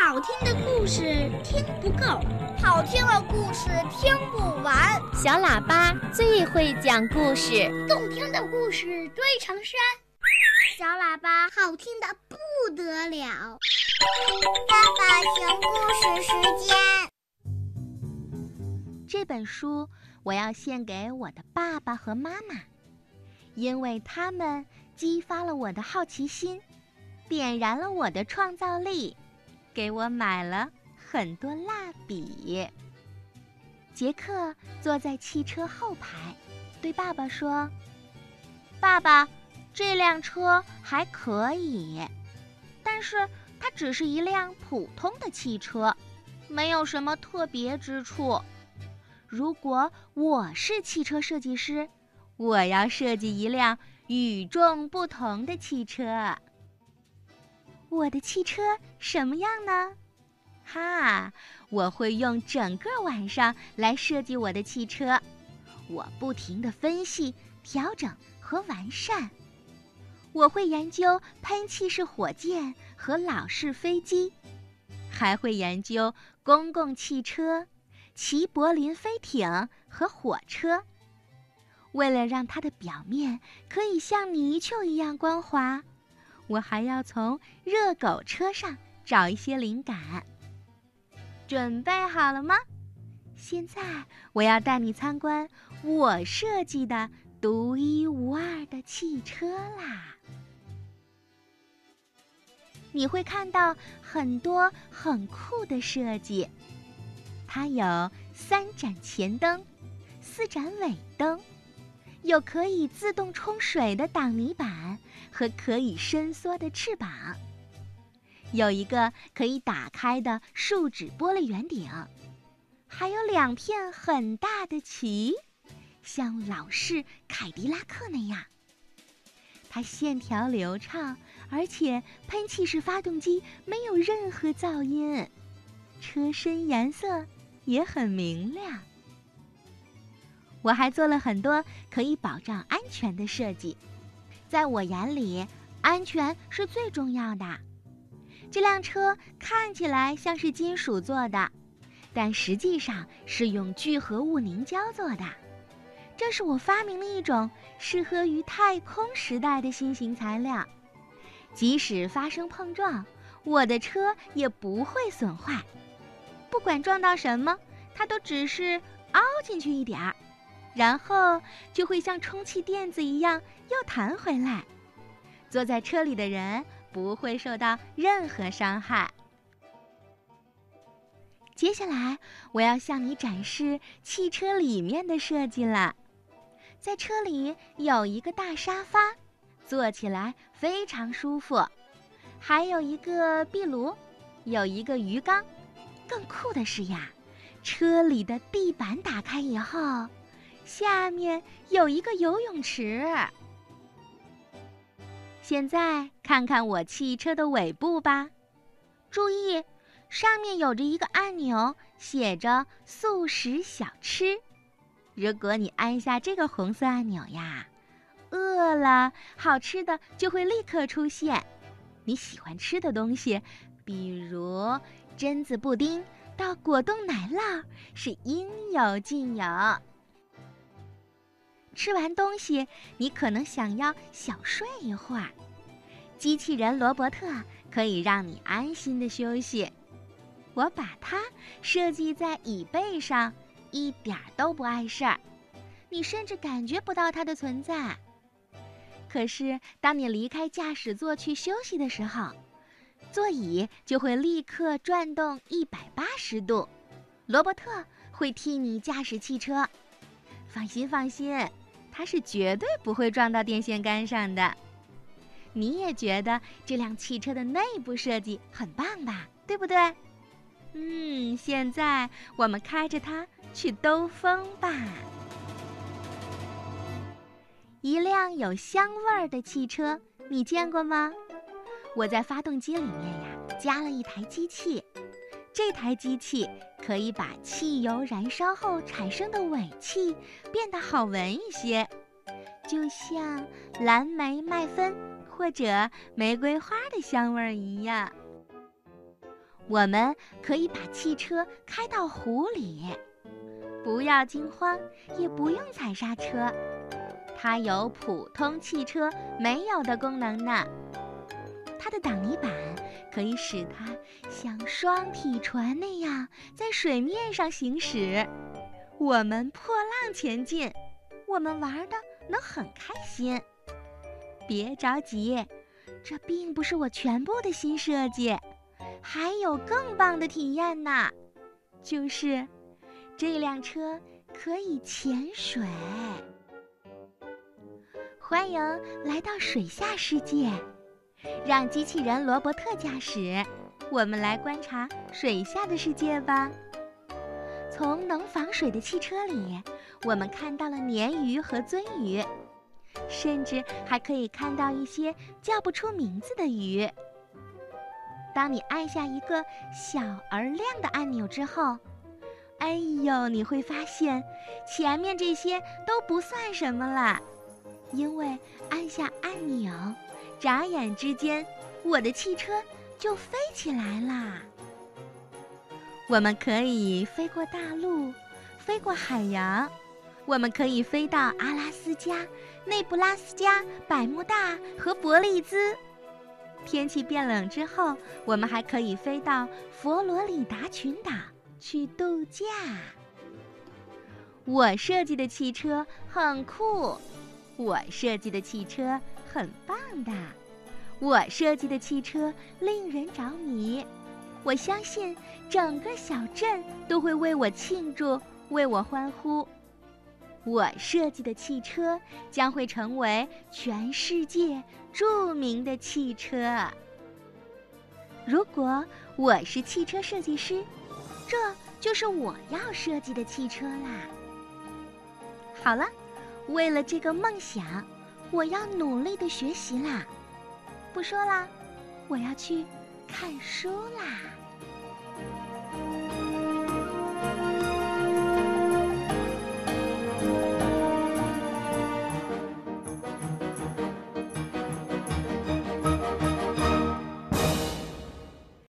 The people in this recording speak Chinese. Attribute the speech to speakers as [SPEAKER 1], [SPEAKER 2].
[SPEAKER 1] 好听的故事听不够，
[SPEAKER 2] 好听的故事听不完。
[SPEAKER 3] 小喇叭最会讲故事，
[SPEAKER 1] 动听的故事堆成山。
[SPEAKER 2] 小喇叭
[SPEAKER 1] 好听的不得了。
[SPEAKER 2] 爸爸讲故事时间。
[SPEAKER 3] 这本书我要献给我的爸爸和妈妈，因为他们激发了我的好奇心，点燃了我的创造力。给我买了很多蜡笔。杰克坐在汽车后排，对爸爸说：“爸爸，这辆车还可以，但是它只是一辆普通的汽车，没有什么特别之处。如果我是汽车设计师，我要设计一辆与众不同的汽车。”我的汽车什么样呢？哈，我会用整个晚上来设计我的汽车。我不停地分析、调整和完善。我会研究喷气式火箭和老式飞机，还会研究公共汽车、齐柏林飞艇和火车。为了让它的表面可以像泥鳅一样光滑。我还要从热狗车上找一些灵感。准备好了吗？现在我要带你参观我设计的独一无二的汽车啦！你会看到很多很酷的设计，它有三盏前灯，四盏尾灯。有可以自动冲水的挡泥板和可以伸缩的翅膀，有一个可以打开的树脂玻璃圆顶，还有两片很大的旗，像老式凯迪拉克那样。它线条流畅，而且喷气式发动机没有任何噪音，车身颜色也很明亮。我还做了很多可以保障安全的设计，在我眼里，安全是最重要的。这辆车看起来像是金属做的，但实际上是用聚合物凝胶做的。这是我发明的一种适合于太空时代的新型材料，即使发生碰撞，我的车也不会损坏。不管撞到什么，它都只是凹进去一点儿。然后就会像充气垫子一样又弹回来，坐在车里的人不会受到任何伤害。接下来我要向你展示汽车里面的设计了，在车里有一个大沙发，坐起来非常舒服，还有一个壁炉，有一个鱼缸，更酷的是呀，车里的地板打开以后。下面有一个游泳池。现在看看我汽车的尾部吧，注意，上面有着一个按钮，写着“素食小吃”。如果你按下这个红色按钮呀，饿了，好吃的就会立刻出现。你喜欢吃的东西，比如榛子布丁到果冻奶酪，是应有尽有。吃完东西，你可能想要小睡一会儿。机器人罗伯特可以让你安心的休息。我把它设计在椅背上，一点都不碍事儿，你甚至感觉不到它的存在。可是，当你离开驾驶座去休息的时候，座椅就会立刻转动一百八十度。罗伯特会替你驾驶汽车，放心，放心。它是绝对不会撞到电线杆上的。你也觉得这辆汽车的内部设计很棒吧？对不对？嗯，现在我们开着它去兜风吧。一辆有香味儿的汽车，你见过吗？我在发动机里面呀加了一台机器，这台机器可以把汽油燃烧后产生的尾气变得好闻一些。就像蓝莓麦芬或者玫瑰花的香味一样。我们可以把汽车开到湖里，不要惊慌，也不用踩刹车，它有普通汽车没有的功能呢。它的挡泥板可以使它像双体船那样在水面上行驶，我们破浪前进，我们玩的能很开心。别着急，这并不是我全部的新设计。还有更棒的体验呢，就是这辆车可以潜水。欢迎来到水下世界，让机器人罗伯特驾驶，我们来观察水下的世界吧。从能防水的汽车里，我们看到了鲶鱼和鳟鱼，甚至还可以看到一些叫不出名字的鱼。当你按下一个小而亮的按钮之后，哎呦，你会发现前面这些都不算什么了，因为按下按钮，眨眼之间，我的汽车就飞起来啦。我们可以飞过大陆，飞过海洋，我们可以飞到阿拉斯加、内布拉斯加、百慕大和伯利兹。天气变冷之后，我们还可以飞到佛罗里达群岛去度假。我设计的汽车很酷，我设计的汽车很棒的，我设计的汽车令人着迷。我相信整个小镇都会为我庆祝，为我欢呼。我设计的汽车将会成为全世界著名的汽车。如果我是汽车设计师，这就是我要设计的汽车啦。好了，为了这个梦想，我要努力的学习啦。不说啦，我要去看书啦。